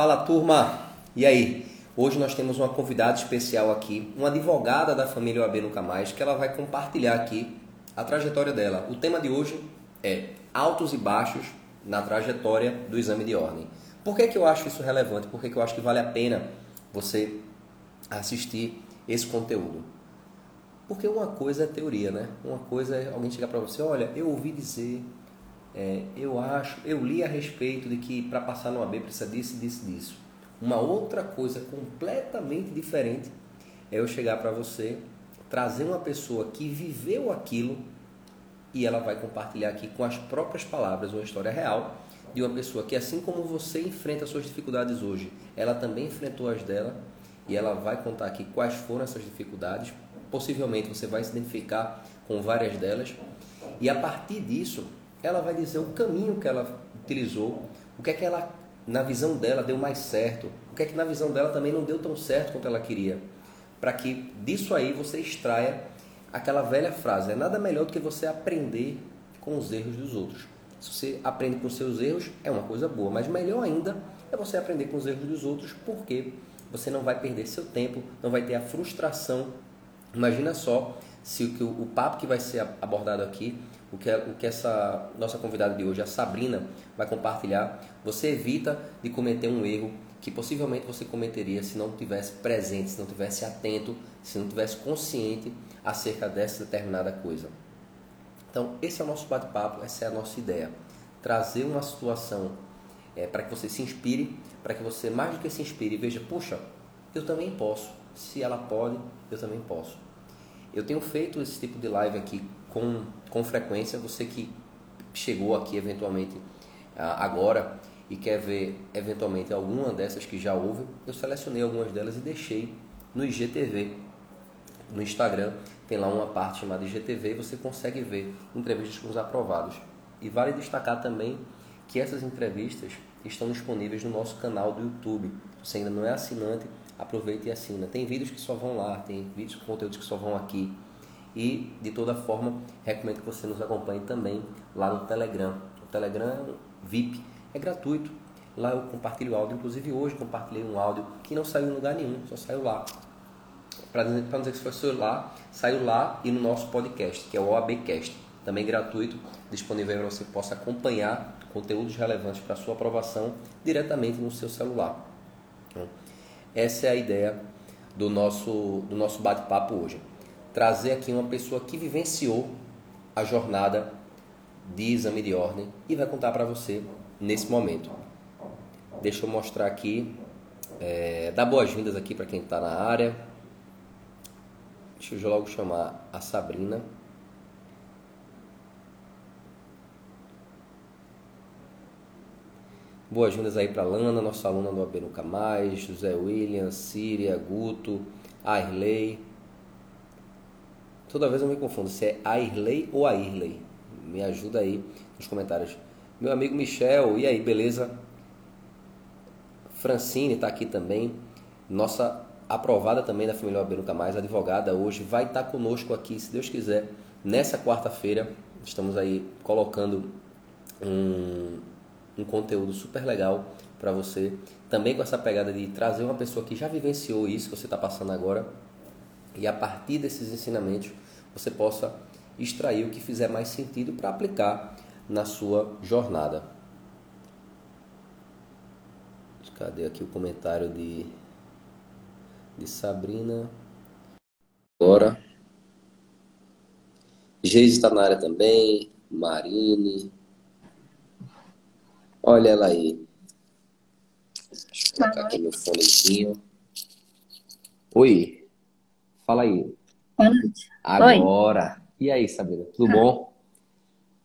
Fala turma, e aí? Hoje nós temos uma convidada especial aqui, uma advogada da família OAB Nunca Mais, que ela vai compartilhar aqui a trajetória dela. O tema de hoje é altos e baixos na trajetória do exame de ordem. Por que, que eu acho isso relevante? Por que, que eu acho que vale a pena você assistir esse conteúdo? Porque uma coisa é teoria, né? Uma coisa é alguém chegar para você, olha, eu ouvi dizer, é, eu acho, eu li a respeito de que para passar no AB precisa disso, disso, disso. Uma outra coisa completamente diferente é eu chegar para você, trazer uma pessoa que viveu aquilo e ela vai compartilhar aqui com as próprias palavras uma história real de uma pessoa que, assim como você enfrenta suas dificuldades hoje, ela também enfrentou as dela e ela vai contar aqui quais foram essas dificuldades. Possivelmente você vai se identificar com várias delas e a partir disso ela vai dizer o caminho que ela utilizou, o que é que ela, na visão dela, deu mais certo, o que é que na visão dela também não deu tão certo quanto ela queria, para que disso aí você extraia aquela velha frase: é nada melhor do que você aprender com os erros dos outros. Se você aprende com seus erros, é uma coisa boa, mas melhor ainda é você aprender com os erros dos outros, porque você não vai perder seu tempo, não vai ter a frustração. Imagina só se o, o papo que vai ser abordado aqui o que, o que essa nossa convidada de hoje, a Sabrina, vai compartilhar, você evita de cometer um erro que possivelmente você cometeria se não tivesse presente, se não tivesse atento, se não tivesse consciente acerca dessa determinada coisa. Então, esse é o nosso bate-papo, essa é a nossa ideia. Trazer uma situação é, para que você se inspire, para que você, mais do que se inspire, veja, puxa, eu também posso. Se ela pode, eu também posso. Eu tenho feito esse tipo de live aqui com, com frequência. Você que chegou aqui eventualmente agora e quer ver eventualmente alguma dessas que já houve, eu selecionei algumas delas e deixei no IGTV. No Instagram tem lá uma parte chamada IGTV e você consegue ver entrevistas com os aprovados. E vale destacar também que essas entrevistas estão disponíveis no nosso canal do YouTube. Se você ainda não é assinante, aproveita e assina. Tem vídeos que só vão lá, tem vídeos com conteúdos que só vão aqui. E, de toda forma, recomendo que você nos acompanhe também lá no Telegram. O Telegram VIP, é gratuito. Lá eu compartilho áudio, inclusive hoje compartilhei um áudio que não saiu em lugar nenhum, só saiu lá. Para não dizer que foi lá, saiu lá e no nosso podcast, que é o OABcast, também gratuito, disponível para você possa acompanhar conteúdos relevantes para sua aprovação diretamente no seu celular. Então, essa é a ideia do nosso, do nosso bate-papo hoje trazer aqui uma pessoa que vivenciou a jornada de exame de ordem e vai contar para você nesse momento. Deixa eu mostrar aqui, é, dar boas-vindas aqui para quem está na área. Deixa eu logo chamar a Sabrina. Boas-vindas aí para Lana, nossa aluna do AB Nunca Mais, José William, Síria, Guto, Airley, Toda vez eu me confundo se é Airley ou Airley. Me ajuda aí nos comentários. Meu amigo Michel, e aí, beleza? Francine está aqui também. Nossa aprovada também da família OAB Nunca Mais, advogada hoje, vai estar tá conosco aqui, se Deus quiser, nessa quarta-feira. Estamos aí colocando um, um conteúdo super legal para você. Também com essa pegada de trazer uma pessoa que já vivenciou isso que você está passando agora e a partir desses ensinamentos você possa extrair o que fizer mais sentido para aplicar na sua jornada. Cadê aqui o comentário de, de Sabrina? Agora. Geise está na área também. Marine. Olha ela aí. Deixa eu colocar aqui meu fonezinho. Oi. Fala aí. Boa noite. Agora. Oi. E aí, Sabrina? Tudo ah. bom?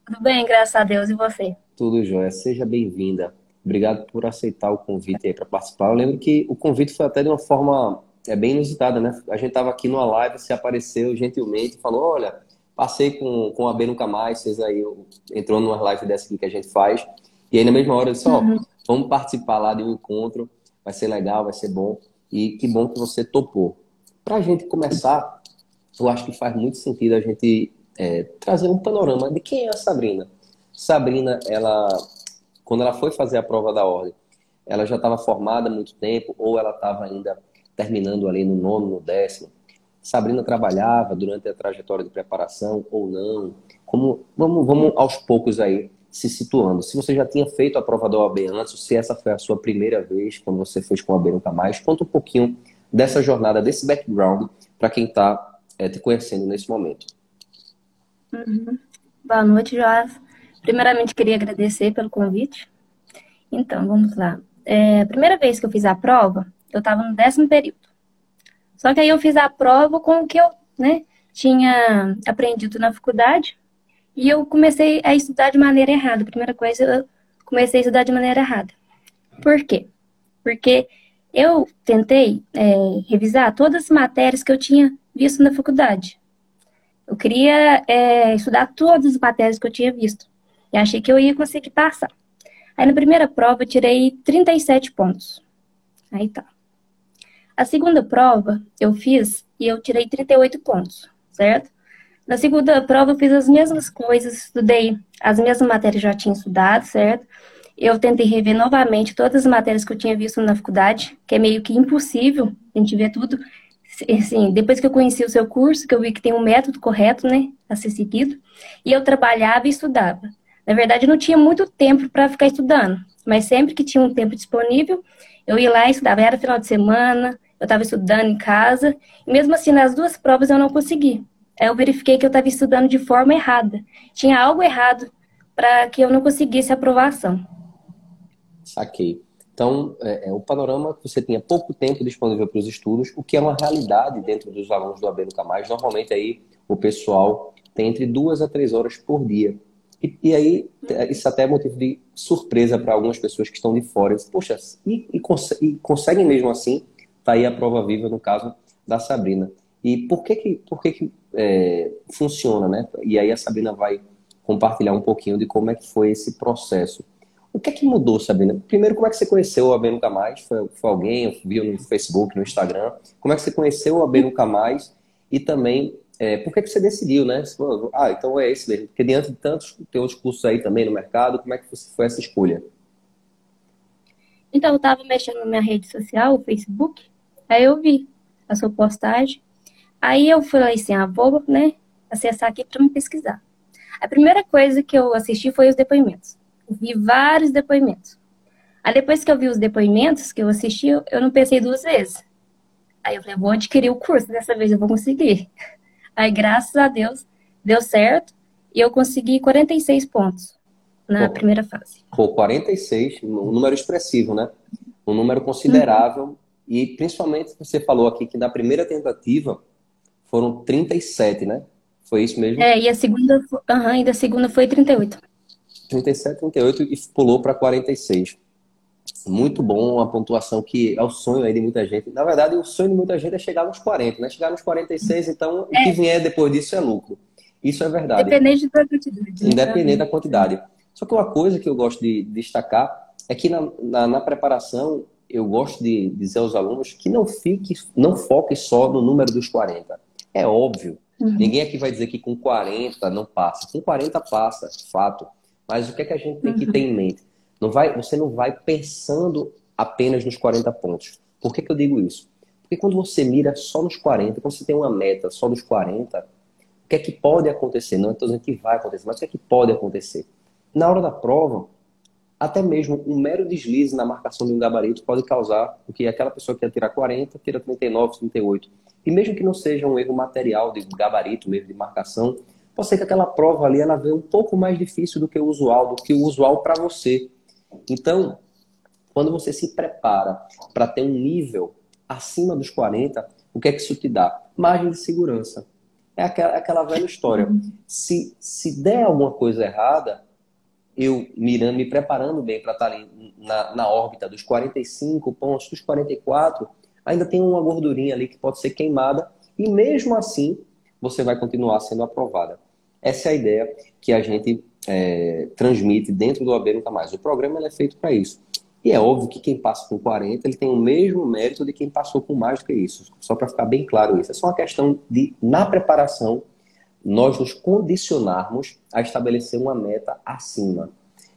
Tudo bem, graças a Deus. E você? Tudo jóia. Seja bem-vinda. Obrigado por aceitar o convite aí para participar. Eu lembro que o convite foi até de uma forma é bem inusitada, né? A gente estava aqui numa live, você apareceu gentilmente, falou: olha, passei com, com a B Nunca Mais, vocês aí entrou numa live dessa aqui que a gente faz. E aí, na mesma hora, eu disse: ó, uhum. vamos participar lá de um encontro, vai ser legal, vai ser bom. E que bom que você topou. Para a gente começar, eu acho que faz muito sentido a gente é, trazer um panorama de quem é a Sabrina. Sabrina, ela, quando ela foi fazer a prova da ordem, ela já estava formada há muito tempo ou ela estava ainda terminando ali no nono, no décimo. Sabrina trabalhava durante a trajetória de preparação ou não? Como, vamos, vamos aos poucos aí se situando. Se você já tinha feito a prova da OAB antes, se essa foi a sua primeira vez, quando você fez com a OAB Nunca Mais, conta um pouquinho dessa jornada, desse background, para quem está é, te conhecendo nesse momento. Uhum. Boa noite, Joás. Primeiramente, queria agradecer pelo convite. Então, vamos lá. É, a primeira vez que eu fiz a prova, eu estava no décimo período. Só que aí eu fiz a prova com o que eu né, tinha aprendido na faculdade e eu comecei a estudar de maneira errada. A primeira coisa, eu comecei a estudar de maneira errada. Por quê? Porque eu tentei é, revisar todas as matérias que eu tinha visto na faculdade. Eu queria é, estudar todas as matérias que eu tinha visto. E achei que eu ia conseguir passar. Aí na primeira prova eu tirei 37 pontos. Aí tá. A segunda prova eu fiz e eu tirei 38 pontos, certo? Na segunda prova eu fiz as mesmas coisas, estudei as mesmas matérias que já tinha estudado, certo? Eu tentei rever novamente todas as matérias que eu tinha visto na faculdade, que é meio que impossível a gente ver tudo. Assim, depois que eu conheci o seu curso, que eu vi que tem um método correto, né, a ser seguido, e eu trabalhava e estudava. Na verdade, eu não tinha muito tempo para ficar estudando, mas sempre que tinha um tempo disponível, eu ia lá e estudava. Era final de semana, eu estava estudando em casa, e mesmo assim, nas duas provas eu não consegui. Aí eu verifiquei que eu estava estudando de forma errada. Tinha algo errado para que eu não conseguisse aprovação. Saquei. Então, é, é, o panorama que você tinha pouco tempo disponível para os estudos, o que é uma realidade dentro dos alunos do AB Nunca Mais. Normalmente aí o pessoal tem entre duas a três horas por dia e, e aí, isso até é motivo de surpresa para algumas pessoas que estão de fora. Poxa, e, e, cons e conseguem mesmo assim? Tá aí a prova viva no caso da Sabrina. E por que que, por que, que é, funciona, né? E aí a Sabrina vai compartilhar um pouquinho de como é que foi esse processo. O que é que mudou, Sabrina? Primeiro, como é que você conheceu o AB Nunca Mais? Foi, foi alguém, viu no Facebook, no Instagram? Como é que você conheceu o AB Nunca Mais? E também é, por que, que você decidiu, né? Ah, então é esse mesmo. Porque diante de tantos, tem outros cursos aí também no mercado, como é que foi essa escolha? Então, eu estava mexendo na minha rede social, o Facebook, aí eu vi a sua postagem, aí eu falei assim, ah, vou, né, acessar aqui para me pesquisar. A primeira coisa que eu assisti foi os depoimentos. Vi vários depoimentos. Aí depois que eu vi os depoimentos que eu assisti, eu não pensei duas vezes. Aí eu falei, vou adquirir o curso, dessa vez eu vou conseguir. Aí, graças a Deus, deu certo e eu consegui 46 pontos na Pô, primeira fase. Pô, 46, um número expressivo, né? Um número considerável. Uhum. E principalmente você falou aqui que na primeira tentativa foram 37, né? Foi isso mesmo? É, e a segunda, uhum, e da segunda foi 38. 37, 38 e pulou para 46 muito bom, uma pontuação que é o sonho aí de muita gente. Na verdade, o sonho de muita gente é chegar nos 40, né? Chegar nos 46, então é. o que vier depois disso é lucro. Isso é verdade. Independente da quantidade. Né? Independente da quantidade. Só que uma coisa que eu gosto de destacar é que na, na, na preparação eu gosto de dizer aos alunos que não fique, não foque só no número dos 40. É óbvio. Uhum. Ninguém aqui vai dizer que com 40 não passa. Com 40 passa, fato. Mas o que é que a gente tem que ter em mente? Não vai, você não vai pensando apenas nos 40 pontos. Por que, que eu digo isso? Porque quando você mira só nos 40, quando você tem uma meta só nos 40, o que é que pode acontecer? Não estou dizendo que vai acontecer, mas o que é que pode acontecer? Na hora da prova, até mesmo um mero deslize na marcação de um gabarito pode causar o que aquela pessoa que ia tirar 40, tira 39, 38. E mesmo que não seja um erro material de gabarito, mesmo de marcação, pode ser que aquela prova ali ela venha um pouco mais difícil do que o usual, do que o usual para você. Então, quando você se prepara para ter um nível acima dos 40, o que é que isso te dá? Margem de segurança. É aquela, aquela velha história. Se, se der alguma coisa errada, eu mirando, me preparando bem para estar ali na, na órbita dos 45 pontos, dos 44, ainda tem uma gordurinha ali que pode ser queimada e mesmo assim você vai continuar sendo aprovada. Essa é a ideia que a gente é, transmite dentro do AB Nunca Mais. O programa é feito para isso. E é óbvio que quem passa com 40, ele tem o mesmo mérito de quem passou com mais do que isso. Só para ficar bem claro isso. É só uma questão de, na preparação, nós nos condicionarmos a estabelecer uma meta acima.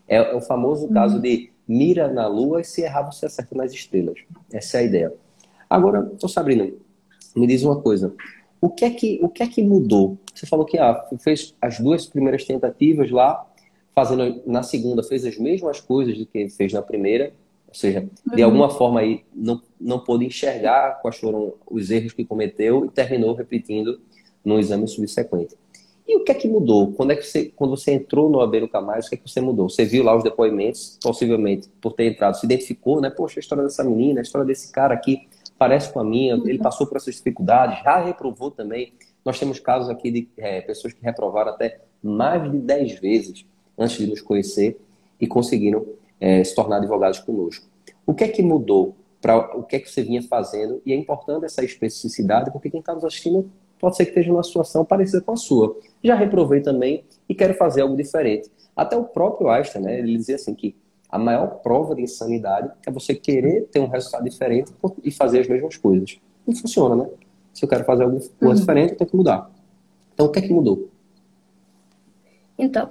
É, é o famoso uhum. caso de mira na lua e se errar você acerta nas estrelas. Essa é a ideia. Agora, Sabrina, me diz uma coisa. O que é que, o que, é que mudou? Você falou que ah, fez as duas primeiras tentativas lá, fazendo na segunda fez as mesmas coisas do que fez na primeira, ou seja, de uhum. alguma forma aí não, não pôde enxergar quais foram os erros que cometeu e terminou repetindo no exame subsequente. E o que é que mudou? Quando é que você, quando você entrou no AB Nunca Mais, o que é que você mudou? Você viu lá os depoimentos, possivelmente por ter entrado, se identificou, né? Poxa, a história dessa menina, a história desse cara aqui parece com a minha, ele uhum. passou por essas dificuldades, já reprovou também. Nós temos casos aqui de é, pessoas que reprovaram até mais de 10 vezes antes de nos conhecer e conseguiram é, se tornar advogados conosco. O que é que mudou? Para o que é que você vinha fazendo? E é importante essa especificidade, porque quem está nos assistindo pode ser que esteja numa situação parecida com a sua. Já reprovei também e quero fazer algo diferente. Até o próprio Einstein, né, ele dizia assim que a maior prova de insanidade é você querer ter um resultado diferente e fazer as mesmas coisas. Não funciona, né? Se eu quero fazer algo uhum. diferente, eu tenho que mudar. Então, o que é que mudou? Então,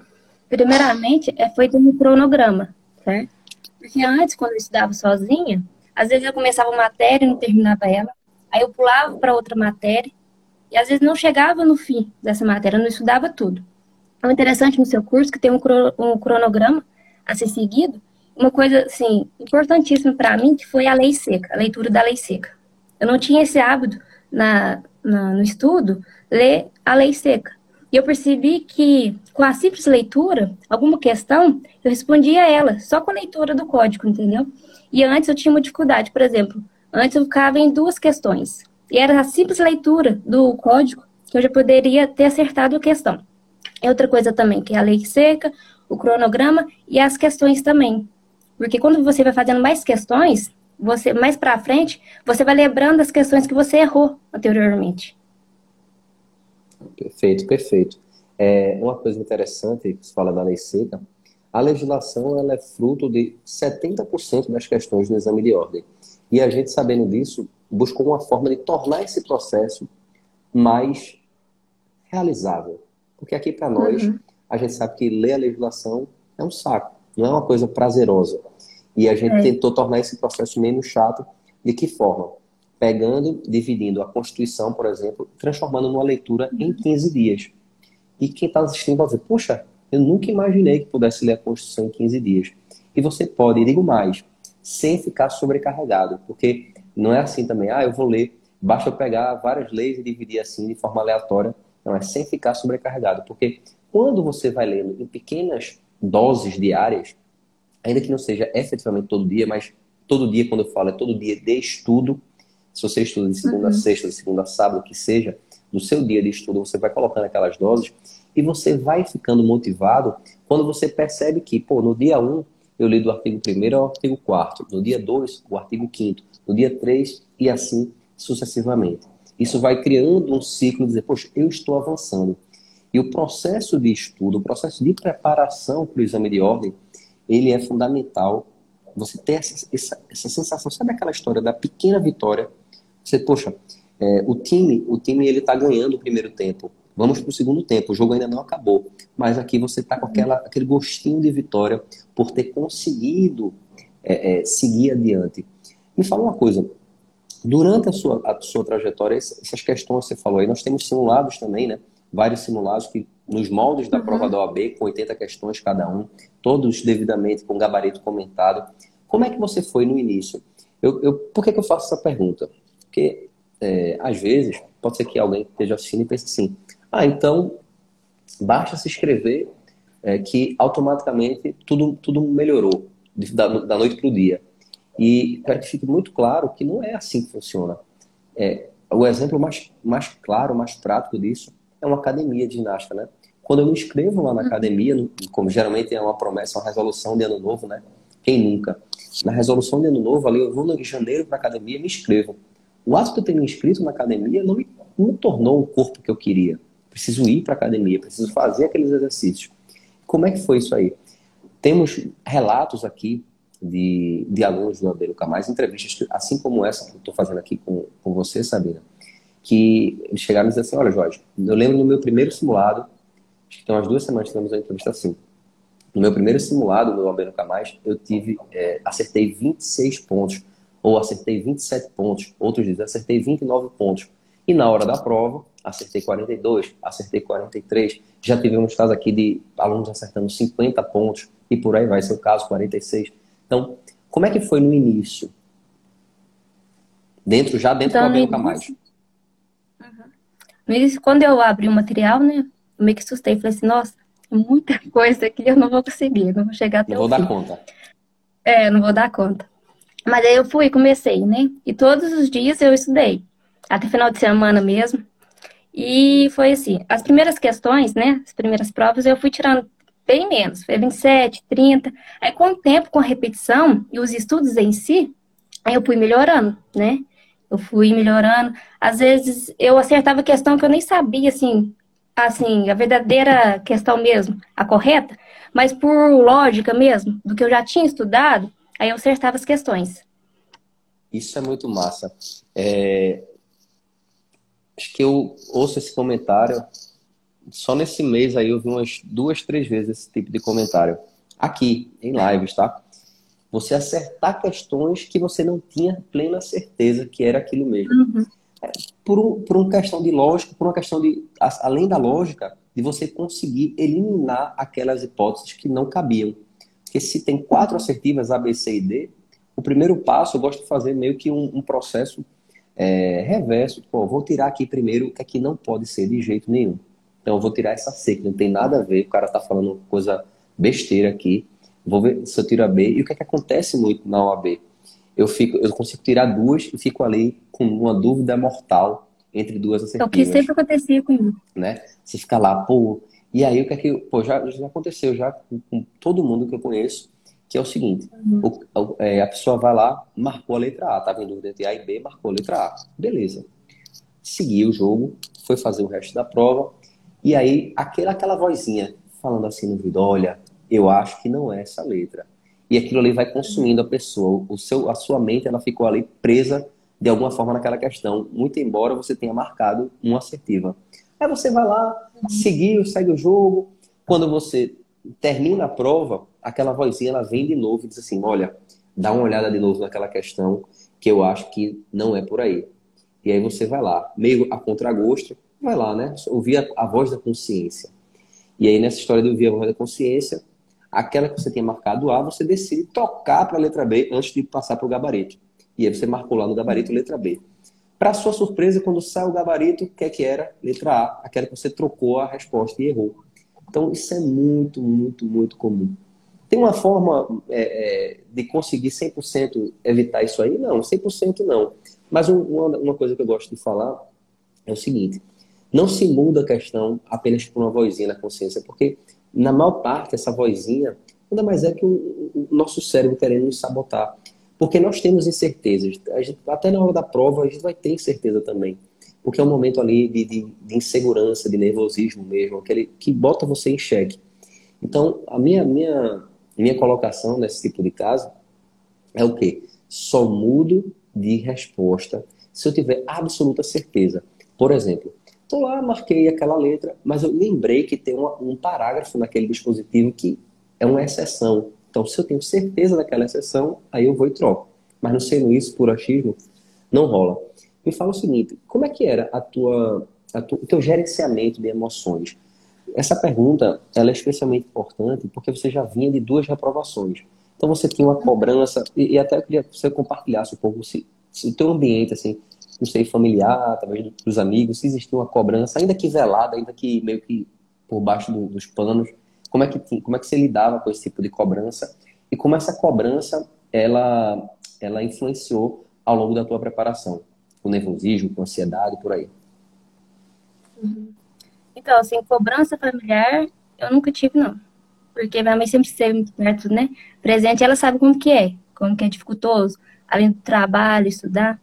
primeiramente, é feito um cronograma, certo? Porque antes, quando eu estudava sozinha, às vezes eu começava uma matéria e não terminava ela. Aí eu pulava para outra matéria e às vezes não chegava no fim dessa matéria, não estudava tudo. É interessante no seu curso que tem um, cronograma a ser seguido. Uma coisa, assim, importantíssima para mim, que foi a lei seca, a leitura da lei seca. Eu não tinha esse hábito na, na, no estudo, ler a lei seca. E eu percebi que, com a simples leitura, alguma questão, eu respondia ela, só com a leitura do código, entendeu? E antes eu tinha uma dificuldade, por exemplo, antes eu ficava em duas questões. E era a simples leitura do código que eu já poderia ter acertado a questão. É outra coisa também, que é a lei seca, o cronograma e as questões também. Porque quando você vai fazendo mais questões, você mais para frente, você vai lembrando as questões que você errou anteriormente. Perfeito, perfeito. É, uma coisa interessante que se fala da lei seca, a legislação ela é fruto de 70% das questões no exame de ordem. E a gente sabendo disso, buscou uma forma de tornar esse processo mais realizável. Porque aqui para nós, uhum. a gente sabe que ler a legislação é um saco, não é uma coisa prazerosa. E a gente é. tentou tornar esse processo menos chato. De que forma? Pegando, dividindo a Constituição, por exemplo, transformando numa leitura em 15 dias. E quem está assistindo vai dizer, poxa, eu nunca imaginei que pudesse ler a Constituição em 15 dias. E você pode, e digo mais, sem ficar sobrecarregado, porque não é assim também, ah, eu vou ler, basta eu pegar várias leis e dividir assim de forma aleatória. Não, é sem ficar sobrecarregado, porque quando você vai lendo em pequenas doses diárias, ainda que não seja efetivamente todo dia, mas todo dia, quando eu falo, é todo dia de estudo. Se você estuda de segunda uhum. a sexta, de segunda a sábado, que seja, no seu dia de estudo, você vai colocando aquelas doses e você vai ficando motivado quando você percebe que, pô, no dia 1 um, eu li do artigo 1 ao artigo 4 no dia 2, o artigo 5 no dia 3 e assim sucessivamente. Isso vai criando um ciclo de dizer, poxa, eu estou avançando. E o processo de estudo, o processo de preparação para o exame de ordem, ele é fundamental. Você ter essa, essa, essa sensação, sabe aquela história da pequena vitória? Você, poxa, é, o time, o time ele está ganhando o primeiro tempo. Vamos para o segundo tempo. O jogo ainda não acabou, mas aqui você está com aquela, aquele gostinho de vitória por ter conseguido é, é, seguir adiante. Me fala uma coisa. Durante a sua, a sua trajetória, essas questões que você falou aí, nós temos simulados também, né? Vários simulados que, nos moldes da uhum. prova da OAB, com 80 questões cada um, todos devidamente com gabarito comentado. Como é que você foi no início? Eu, eu, por que, que eu faço essa pergunta? Porque, é, às vezes, pode ser que alguém esteja assistindo e pense assim: ah, então basta se inscrever é, que automaticamente tudo, tudo melhorou da, da noite para o dia. E para que fique muito claro que não é assim que funciona. É, o exemplo mais, mais claro, mais prático disso é uma academia de ginástica, né? Quando eu me inscrevo lá na uhum. academia, como geralmente é uma promessa, uma resolução de ano novo, né? Quem nunca? Na resolução de ano novo, ali eu vou em janeiro para a academia e me inscrevo. O ato de eu ter me inscrito na academia não me, não me tornou o corpo que eu queria. Preciso ir para a academia, preciso fazer aqueles exercícios. Como é que foi isso aí? Temos relatos aqui de, de alunos do Abeiro Camais, entrevistas assim como essa que eu estou fazendo aqui com, com você, Sabina, que eles chegaram e disseram assim, olha Jorge, eu lembro no meu primeiro simulado, acho que tem umas duas semanas que tivemos uma entrevista assim, no meu primeiro simulado, no AB Nunca Mais, eu tive, é, acertei 26 pontos, ou acertei 27 pontos, outros dizem, acertei 29 pontos. E na hora da prova, acertei 42, acertei 43. Já tivemos casos aqui de alunos acertando 50 pontos, e por aí vai ser o caso, 46. Então, como é que foi no início? Dentro, já dentro então, do AB Nunca Mais. Início, quando eu abri o material, né, eu meio que assustei, falei assim, nossa, muita coisa aqui, eu não vou conseguir, não vou chegar até não o vou fim. dar conta. É, não vou dar conta. Mas aí eu fui, comecei, né? E todos os dias eu estudei, até final de semana mesmo. E foi assim, as primeiras questões, né, as primeiras provas, eu fui tirando bem menos, foi 27, 30. Aí com o tempo, com a repetição e os estudos em si, aí eu fui melhorando, né? Eu fui melhorando. Às vezes eu acertava questão que eu nem sabia, assim, assim, a verdadeira questão mesmo, a correta, mas por lógica mesmo, do que eu já tinha estudado, aí eu acertava as questões. Isso é muito massa. É... Acho que eu ouço esse comentário, só nesse mês aí eu vi umas duas, três vezes esse tipo de comentário. Aqui, em lives, tá? Você acertar questões que você não tinha plena certeza que era aquilo mesmo. Uhum por, um, por uma questão de lógica, por uma questão de, além da lógica, de você conseguir eliminar aquelas hipóteses que não cabiam. Porque se tem quatro assertivas A, B, C e D, o primeiro passo eu gosto de fazer meio que um, um processo é, reverso. Pô, vou tirar aqui primeiro o que é não pode ser de jeito nenhum. Então eu vou tirar essa C, que não tem nada a ver, o cara tá falando coisa besteira aqui. Vou ver se eu tiro a B. E o que é que acontece muito na OAB? eu fico, eu consigo tirar duas e fico ali com uma dúvida mortal entre duas assertivas. É o que sempre acontecia comigo. Né? Você fica lá, pô, e aí o que é que, pô, já, já aconteceu já com, com todo mundo que eu conheço, que é o seguinte, uhum. o, é, a pessoa vai lá, marcou a letra A, estava em dúvida entre A e B, marcou a letra A. Beleza. Seguiu o jogo, foi fazer o resto da prova, e aí aquela, aquela vozinha falando assim no ouvido, olha, eu acho que não é essa letra e aquilo ali vai consumindo a pessoa. O seu, a sua mente ela ficou ali presa de alguma forma naquela questão, muito embora você tenha marcado uma assertiva. Aí você vai lá, seguiu, segue o jogo. Quando você termina a prova, aquela vozinha ela vem de novo e diz assim: olha, dá uma olhada de novo naquela questão que eu acho que não é por aí. E aí você vai lá, meio a contragosto, vai lá, né? Ouvir a, a voz da consciência. E aí nessa história de ouvir a voz da consciência, aquela que você tinha marcado A, você decide tocar para a letra B antes de passar para o gabarito. E aí você marcou lá no gabarito letra B. Para sua surpresa, quando sai o gabarito, o que é que era? Letra A, aquela que você trocou a resposta e errou. Então, isso é muito, muito, muito comum. Tem uma forma é, é, de conseguir 100% evitar isso aí? Não, 100% não. Mas uma, uma coisa que eu gosto de falar é o seguinte: não se muda a questão apenas por uma vozinha na consciência, porque na maior parte, essa vozinha nada mais é que o, o nosso cérebro querendo nos sabotar. Porque nós temos incertezas. Gente, até na hora da prova, a gente vai ter incerteza também. Porque é um momento ali de, de, de insegurança, de nervosismo mesmo, aquele que bota você em xeque. Então, a minha, minha, minha colocação nesse tipo de caso é o quê? Só mudo de resposta se eu tiver absoluta certeza. Por exemplo, Estou lá, marquei aquela letra, mas eu lembrei que tem uma, um parágrafo naquele dispositivo que é uma exceção. Então, se eu tenho certeza daquela exceção, aí eu vou e troco. Mas não sendo isso, por achismo, não rola. Me fala o seguinte, como é que era a tua, a tua, o teu gerenciamento de emoções? Essa pergunta ela é especialmente importante porque você já vinha de duas reprovações. Então você tinha uma cobrança, e, e até eu queria que você compartilhasse um pouco se, se o teu ambiente, assim, não sei, familiar, talvez dos amigos, se existia uma cobrança, ainda que velada, ainda que meio que por baixo do, dos panos, como é, que, como é que você lidava com esse tipo de cobrança e como essa cobrança ela, ela influenciou ao longo da tua preparação, com nervosismo, com ansiedade, por aí. Uhum. Então, assim, cobrança familiar eu nunca tive, não. Porque minha mãe sempre esteve muito perto, né? Presente, ela sabe como que é, como que é dificultoso, além do trabalho, estudar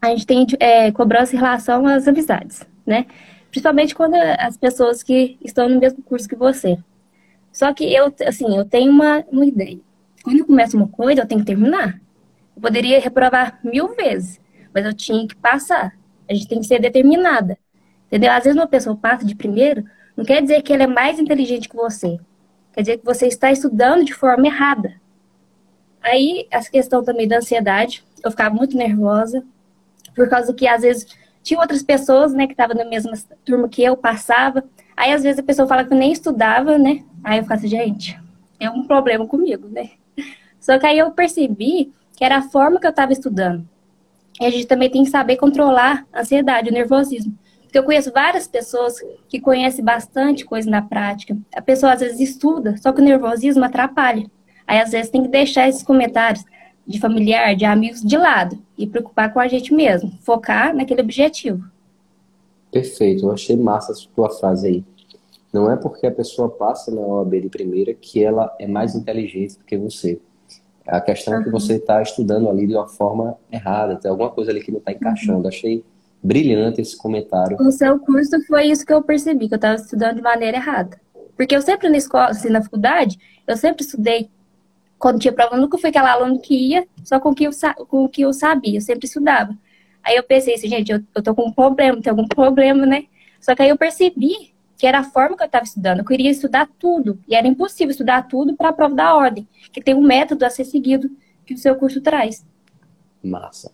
a gente tem é, cobrança em relação às amizades, né? Principalmente quando as pessoas que estão no mesmo curso que você. Só que eu, assim, eu tenho uma, uma ideia. Quando eu começo uma coisa, eu tenho que terminar. Eu poderia reprovar mil vezes, mas eu tinha que passar. A gente tem que ser determinada. Entendeu? Às vezes uma pessoa passa de primeiro, não quer dizer que ela é mais inteligente que você. quer dizer que você está estudando de forma errada. Aí, essa questão também da ansiedade, eu ficava muito nervosa, por causa que às vezes tinha outras pessoas, né, que estavam na mesma turma que eu, passava. Aí, às vezes, a pessoa fala que eu nem estudava, né? Aí eu ficava assim, gente, é um problema comigo, né? Só que aí eu percebi que era a forma que eu estava estudando. E a gente também tem que saber controlar a ansiedade, o nervosismo. Porque eu conheço várias pessoas que conhecem bastante coisa na prática. A pessoa às vezes estuda, só que o nervosismo atrapalha. Aí às vezes tem que deixar esses comentários de familiar, de amigos de lado e preocupar com a gente mesmo, focar naquele objetivo. Perfeito, eu achei massa a tua frase aí. Não é porque a pessoa passa na OAB de primeira que ela é mais inteligente do que você. A questão uhum. é que você está estudando ali de uma forma errada, tem alguma coisa ali que não está encaixando. Uhum. Achei brilhante esse comentário. O seu curso foi isso que eu percebi, que eu estava estudando de maneira errada. Porque eu sempre na escola, assim, na faculdade, eu sempre estudei quando tinha prova, eu nunca fui aquela aluna que ia só com o que eu, com o que eu sabia, eu sempre estudava. Aí eu pensei assim, gente, eu, eu tô com um problema, tem algum problema, né? Só que aí eu percebi que era a forma que eu estava estudando. Eu queria estudar tudo, e era impossível estudar tudo para a prova da ordem, que tem um método a ser seguido que o seu curso traz. Massa.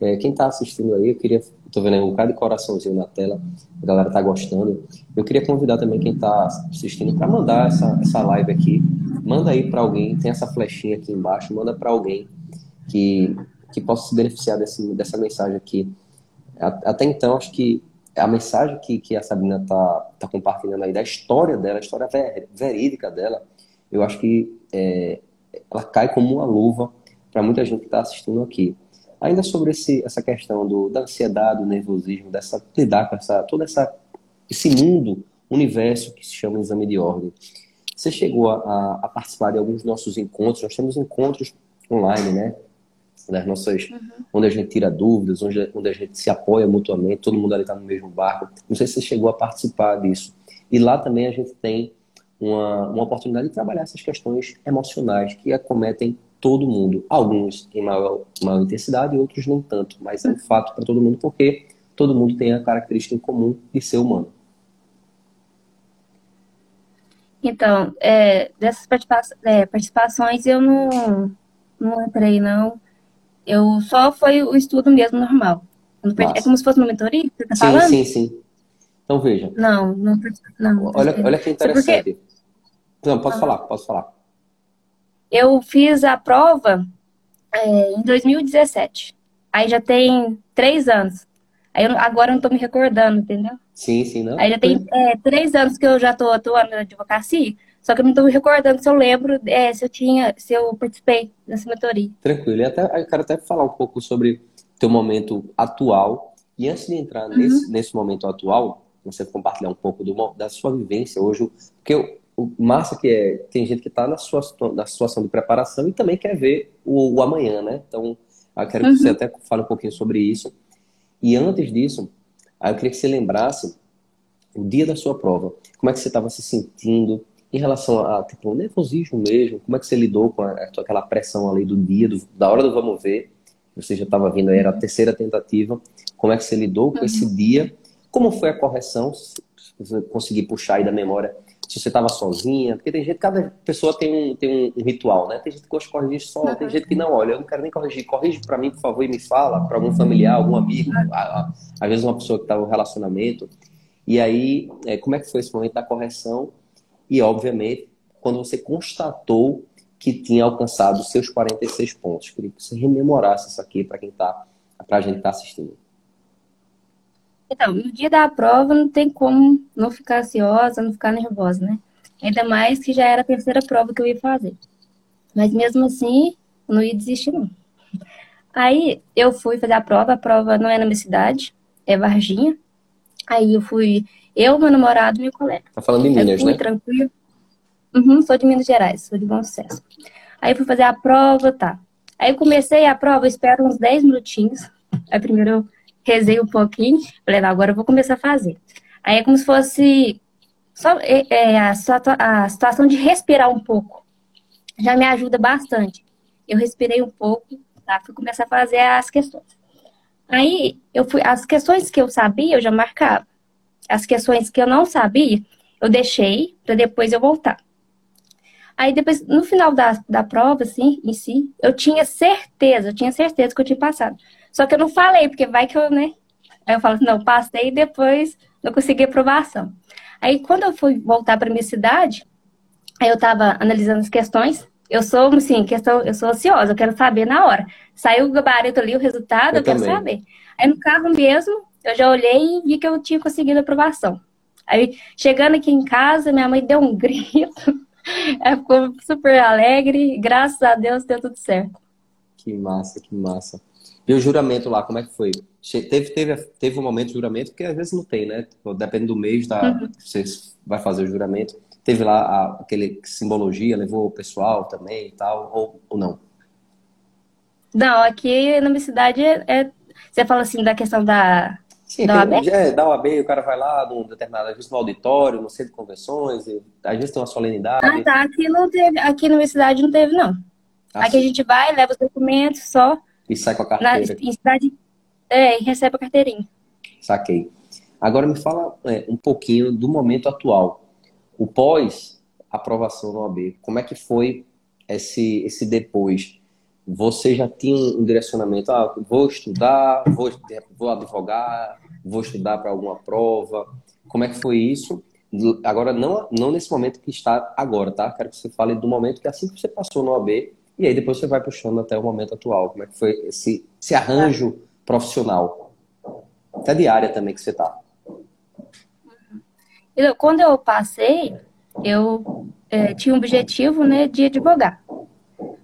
É, quem está assistindo aí, eu queria. Estou vendo aí um bocado de coraçãozinho na tela, a galera está gostando. Eu queria convidar também quem está assistindo para mandar essa, essa live aqui. Manda aí para alguém, tem essa flechinha aqui embaixo, manda para alguém que, que possa se beneficiar desse, dessa mensagem aqui. Até então, acho que a mensagem que, que a Sabrina está tá compartilhando aí da história dela, a história ver, verídica dela, eu acho que é, ela cai como uma luva para muita gente que está assistindo aqui. Ainda sobre esse, essa questão do, da ansiedade, do nervosismo, dessa lidar com essa, todo essa, esse mundo, universo que se chama exame de ordem. Você chegou a, a participar de alguns dos nossos encontros, nós temos encontros online, né? das nossas, uhum. onde a gente tira dúvidas, onde, onde a gente se apoia mutuamente, todo mundo ali está no mesmo barco. Não sei se você chegou a participar disso. E lá também a gente tem uma, uma oportunidade de trabalhar essas questões emocionais que acometem todo mundo. Alguns em maior, maior intensidade, outros nem tanto, mas é um fato para todo mundo porque todo mundo tem a característica em comum de ser humano. Então, é, dessas participa é, participações eu não, não entrei, não. Eu só foi o estudo mesmo normal. É como se fosse uma mentoria você tá sim, falando? Sim, sim, Então veja. Não, não, não. Olha, olha que interessante. Porque... Não, posso ah. falar, posso falar. Eu fiz a prova é, em 2017. Aí já tem três anos. Aí eu, agora eu não tô me recordando, entendeu? Sim, sim, não. Aí já tem é, três anos que eu já tô atuando na advocacia. Só que eu não estou me recordando se eu lembro, é, se eu tinha, se eu participei dessa mentoria. Tranquilo. E até, eu quero até falar um pouco sobre teu momento atual. E antes de entrar uhum. nesse, nesse momento atual, você compartilhar um pouco do, da sua vivência hoje, porque o massa que é, tem gente que está na sua na situação de preparação e também quer ver o, o amanhã, né? Então, eu quero uhum. que você uhum. até fale um pouquinho sobre isso. E antes disso, eu queria que você lembrasse o dia da sua prova. Como é que você estava se sentindo? em relação a, tipo, nervosismo mesmo, como é que você lidou com a, aquela pressão ali do dia, do, da hora do vamos ver, você já estava vindo aí, era a terceira tentativa, como é que você lidou com uhum. esse dia, como foi a correção, se você conseguir puxar aí da memória, se você estava sozinha, porque tem gente, cada pessoa tem um, tem um, ritual, né? Tem gente que gosta de corrigir só, uhum. tem gente que não, olha, eu não quero nem corrigir, corrige para mim, por favor, e me fala, para algum familiar, algum amigo, às vezes uma pessoa que está no relacionamento, e aí, é, como é que foi esse momento da correção e, obviamente, quando você constatou que tinha alcançado seus 46 pontos. Queria que você rememorasse isso aqui para quem tá, para a gente estar tá assistindo. Então, no dia da prova não tem como não ficar ansiosa, não ficar nervosa, né? Ainda mais que já era a terceira prova que eu ia fazer. Mas mesmo assim, eu não ia desistir, não. Aí eu fui fazer a prova, a prova não é na minha cidade, é Varginha. Aí eu fui eu, meu namorado e meu colega. Tá falando de Minas, fui, né? tranquilo. Uhum, sou de Minas Gerais, sou de Bom Sucesso. Aí fui fazer a prova, tá. Aí comecei a prova, espero uns 10 minutinhos. Aí primeiro eu rezei um pouquinho, falei, agora eu vou começar a fazer. Aí é como se fosse só é, é, a, a situação de respirar um pouco. Já me ajuda bastante. Eu respirei um pouco, tá? Fui começar a fazer as questões. Aí eu fui, as questões que eu sabia, eu já marcava as questões que eu não sabia, eu deixei para depois eu voltar. Aí depois, no final da, da prova, assim, em si, eu tinha certeza, eu tinha certeza que eu tinha passado. Só que eu não falei, porque vai que eu, né? Aí eu falo assim, não, passei e depois não consegui aprovação. Aí quando eu fui voltar para minha cidade, aí eu tava analisando as questões. Eu sou, assim, questão, eu sou ansiosa, eu quero saber na hora. Saiu o gabarito ali, o resultado, eu, eu quero saber. Aí no carro mesmo, eu já olhei e vi que eu tinha conseguido aprovação. Aí, chegando aqui em casa, minha mãe deu um grito. Ela ficou super alegre. Graças a Deus deu tudo certo. Que massa, que massa. E o juramento lá, como é que foi? Teve, teve, teve um momento de juramento, que às vezes não tem, né? Depende do mês da, uhum. que você vai fazer o juramento. Teve lá a, aquele simbologia, levou o pessoal também e tal, ou, ou não? Não, aqui na minha cidade é, é, você fala assim da questão da, Sim, da OAB? É, da OAB, o cara vai lá num determinado, às vezes no auditório, no centro de convenções, e, às vezes tem uma solenidade. Ah, tá. Aqui não teve, aqui na universidade não teve, não. Ah, aqui sim. a gente vai, leva os documentos só. E sai com a carteira. Na, em cidade, é, e recebe a carteirinha. Saquei. Agora me fala é, um pouquinho do momento atual. O pós-aprovação no OAB, como é que foi esse, esse depois? você já tinha um direcionamento, ah, vou estudar, vou, vou advogar, vou estudar para alguma prova. Como é que foi isso? Agora, não, não nesse momento que está agora, tá? Quero que você fale do momento que assim que você passou no AB, e aí depois você vai puxando até o momento atual. Como é que foi esse, esse arranjo profissional? Até diária também que você está. Quando eu passei, eu é, tinha um objetivo né, de advogar.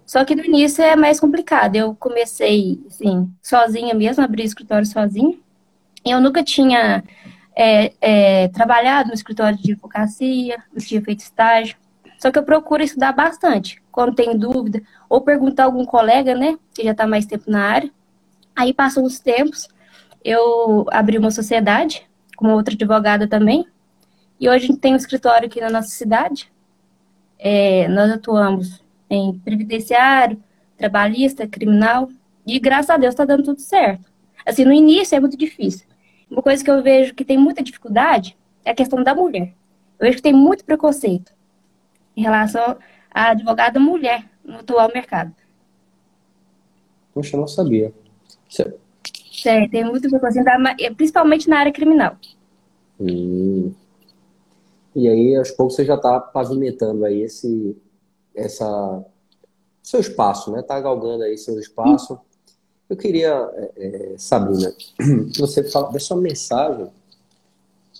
Só que no início é mais complicado. Eu comecei, assim, sozinha mesmo, abri escritório sozinha. Eu nunca tinha é, é, trabalhado no escritório de advocacia, não tinha feito estágio. Só que eu procuro estudar bastante, quando tem dúvida, ou perguntar a algum colega, né, que já está mais tempo na área. Aí passam os tempos, eu abri uma sociedade com outra advogada também. E hoje a gente tem um escritório aqui na nossa cidade. É, nós atuamos em previdenciário, trabalhista, criminal, e graças a Deus está dando tudo certo. Assim, no início é muito difícil. Uma coisa que eu vejo que tem muita dificuldade é a questão da mulher. Eu vejo que tem muito preconceito em relação à advogada mulher no atual mercado. Poxa, eu não sabia. É, tem muito preconceito, principalmente na área criminal. Hum. E aí, aos poucos, você já está pavimentando aí esse, essa seu espaço, né? Tá galgando aí seu espaço. Eu queria, é, é Sabrina, que você fala, dê sua mensagem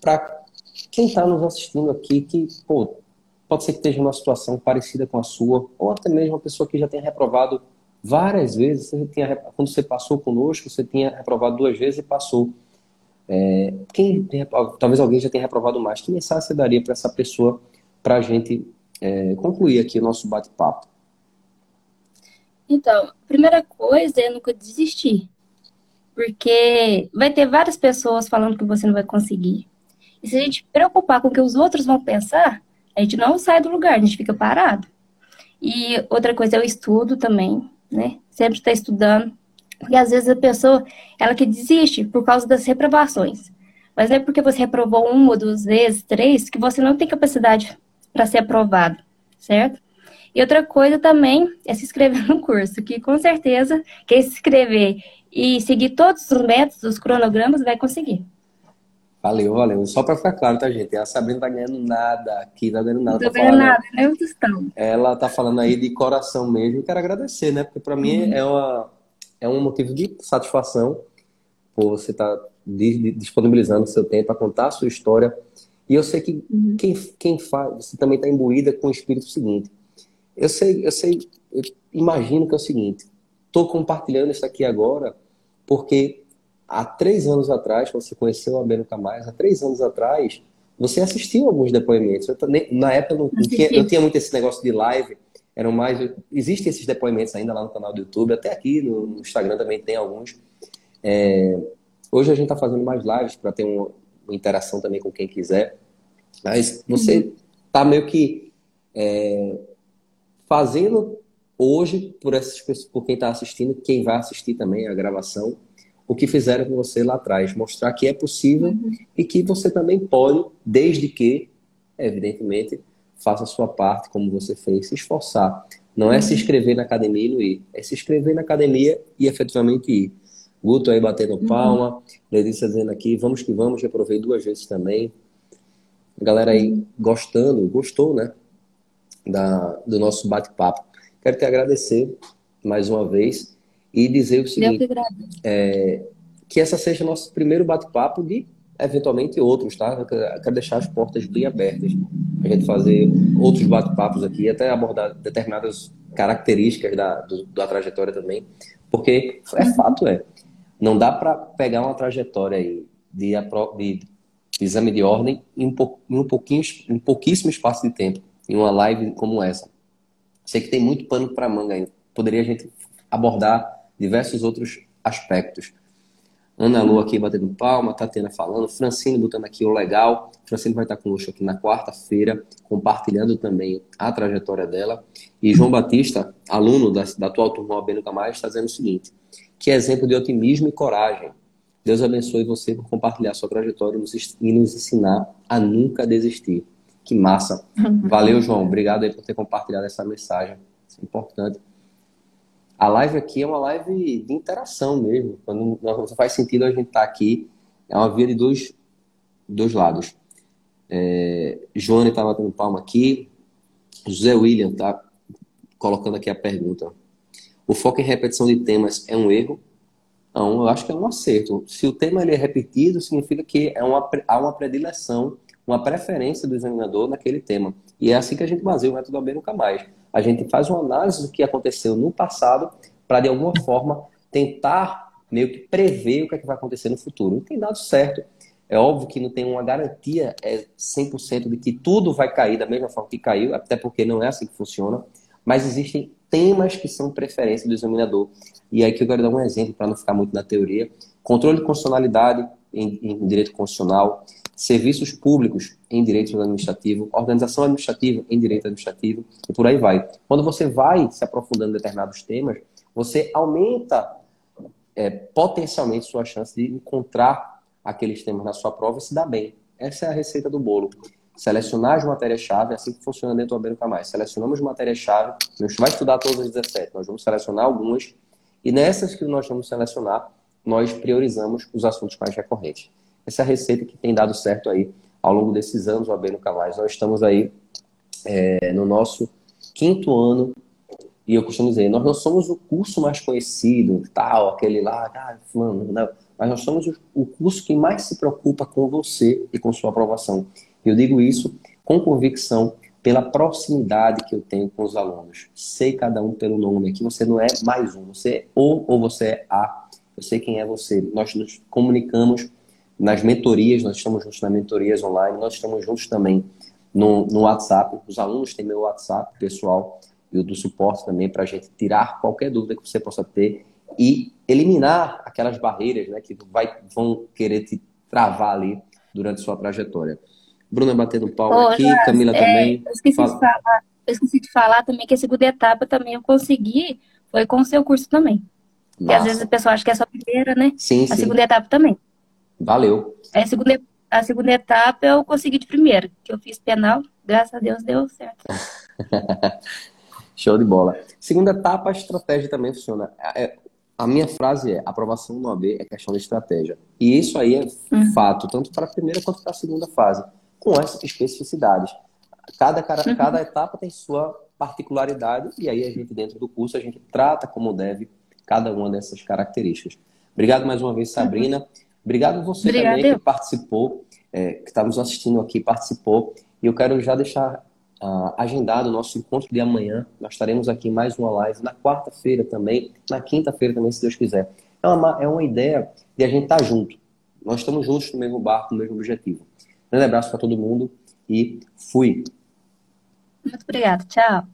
para quem está nos assistindo aqui, que pô, pode ser que esteja numa situação parecida com a sua, ou até mesmo uma pessoa que já tenha reprovado várias vezes. Você tinha, quando você passou conosco, você tinha reprovado duas vezes e passou. É, quem talvez alguém já tenha reprovado mais. Que mensagem você daria para essa pessoa para a gente é, concluir aqui o nosso bate-papo? Então, a primeira coisa é nunca desistir. Porque vai ter várias pessoas falando que você não vai conseguir. E se a gente preocupar com o que os outros vão pensar, a gente não sai do lugar, a gente fica parado. E outra coisa é o estudo também, né? Sempre está estudando. Porque às vezes a pessoa, ela que desiste por causa das reprovações. Mas não é porque você reprovou uma, duas vezes, três, que você não tem capacidade para ser aprovado, certo? E outra coisa também é se inscrever no curso, que com certeza quem se inscrever e seguir todos os métodos, os cronogramas, vai conseguir. Valeu, valeu. Só para ficar claro, tá, gente? A Sabrina tá ganhando nada aqui, tá ganhando nada. Não tô tá ganhando nada, nem tostão. Ela tá falando aí de coração mesmo. Quero agradecer, né? Porque para mim uhum. é, uma, é um motivo de satisfação por você estar tá disponibilizando o seu tempo para contar a sua história e eu sei que uhum. quem, quem faz, você também está imbuída com o espírito seguinte. Eu sei, eu sei, eu imagino que é o seguinte: estou compartilhando isso aqui agora porque há três anos atrás, quando você conheceu a Beno Mais, há três anos atrás, você assistiu alguns depoimentos. Eu, na época não, não tinha, eu tinha muito esse negócio de live, eram mais. Existem esses depoimentos ainda lá no canal do YouTube, até aqui no, Instagram também tem alguns. É, hoje a gente está fazendo mais lives para ter um, interação também com quem quiser. Mas você está uhum. meio que é, fazendo hoje, por, essas, por quem está assistindo, quem vai assistir também a gravação, o que fizeram com você lá atrás. Mostrar que é possível uhum. e que você também pode, desde que, evidentemente, faça a sua parte como você fez, se esforçar. Não é se inscrever na academia e não ir, é se inscrever na academia e efetivamente ir. Guto aí batendo uhum. palma, Letícia dizendo aqui, vamos que vamos, já provei duas vezes também. A galera aí gostando, gostou, né? Da, do nosso bate-papo. Quero te agradecer mais uma vez e dizer o seguinte: é, que essa seja nosso primeiro bate-papo de eventualmente outros, tá? Eu quero deixar as portas bem abertas a gente fazer outros bate-papos aqui, até abordar determinadas características da, do, da trajetória também, porque é uhum. fato, é. Não dá para pegar uma trajetória aí de, de, de exame de ordem em um, em um pouquinho, em um pouquíssimo espaço de tempo, em uma live como essa. Sei que tem muito pano para manga ainda. Poderia a gente abordar diversos outros aspectos. Ana Lu aqui batendo palma, Tatiana falando, Francine botando aqui o legal. Francine vai estar conosco aqui na quarta-feira, compartilhando também a trajetória dela. E João Batista, aluno da, da atual turma OAB Nunca Mais, está dizendo o seguinte: que exemplo de otimismo e coragem. Deus abençoe você por compartilhar sua trajetória e nos ensinar a nunca desistir. Que massa. Valeu, João. Obrigado aí por ter compartilhado essa mensagem. Isso é importante a live aqui é uma live de interação mesmo. Quando não faz sentido a gente estar tá aqui, é uma via de dois, dois lados. É, Joane está batendo palma aqui. José William está colocando aqui a pergunta. O foco em repetição de temas é um erro? Não, eu acho que é um acerto. Se o tema ele é repetido, significa que é uma, há uma predileção, uma preferência do examinador naquele tema. E é assim que a gente baseia o método AB nunca mais a gente faz uma análise do que aconteceu no passado para, de alguma forma, tentar meio que prever o que, é que vai acontecer no futuro. Não tem dado certo. É óbvio que não tem uma garantia é 100% de que tudo vai cair da mesma forma que caiu, até porque não é assim que funciona. Mas existem temas que são preferência do examinador. E aí que eu quero dar um exemplo para não ficar muito na teoria. Controle de constitucionalidade em, em direito constitucional, serviços públicos em direito administrativo, organização administrativa em direito administrativo e por aí vai. Quando você vai se aprofundando em determinados temas, você aumenta é, potencialmente sua chance de encontrar aqueles temas na sua prova e se dar bem. Essa é a receita do bolo. Selecionar as matérias-chave, assim que funciona dentro do Nunca Mais. Selecionamos matérias-chave, não vai estudar todas as 17, nós vamos selecionar algumas, e nessas que nós vamos selecionar, nós priorizamos os assuntos mais recorrentes. Essa receita que tem dado certo aí ao longo desses anos, o AB Nunca Mais. Nós estamos aí é, no nosso quinto ano e eu costumo dizer, nós não somos o curso mais conhecido, tal, aquele lá, ah, não. mas nós somos o curso que mais se preocupa com você e com sua aprovação. Eu digo isso com convicção pela proximidade que eu tenho com os alunos. Sei cada um pelo nome. Aqui você não é mais um, você é o ou você é a. Eu sei quem é você. Nós nos comunicamos nas mentorias, nós estamos juntos nas mentorias online, nós estamos juntos também no, no WhatsApp. Os alunos têm meu WhatsApp pessoal e o do suporte também para a gente tirar qualquer dúvida que você possa ter e eliminar aquelas barreiras né, que vai, vão querer te travar ali durante sua trajetória. Bruna batendo pau Ô, aqui, Camila é, também. Eu esqueci, Fala. de falar, eu esqueci de falar também que a segunda etapa também eu consegui, foi com o seu curso também. Porque às vezes a pessoa acha que é só a primeira, né? Sim, a sim. segunda etapa também. Valeu. A segunda, a segunda etapa eu consegui de primeira, que eu fiz penal, graças a Deus deu certo. Show de bola. Segunda etapa, a estratégia também funciona. É, a minha frase é: aprovação no AB é questão de estratégia. E isso aí é uhum. fato, tanto para a primeira quanto para a segunda fase, com essas especificidades. Cada, cada, uhum. cada etapa tem sua particularidade, e aí a gente, dentro do curso, a gente trata como deve cada uma dessas características. Obrigado mais uma vez, Sabrina. Uhum. Obrigado você Obrigada. também que participou, é, que está nos assistindo aqui, participou. E eu quero já deixar uh, agendado o nosso encontro de amanhã. Nós estaremos aqui mais uma live na quarta-feira também, na quinta-feira também, se Deus quiser. É uma, é uma ideia de a gente estar tá junto. Nós estamos juntos no mesmo barco, no mesmo objetivo. Um grande abraço para todo mundo e fui. Muito obrigada. Tchau.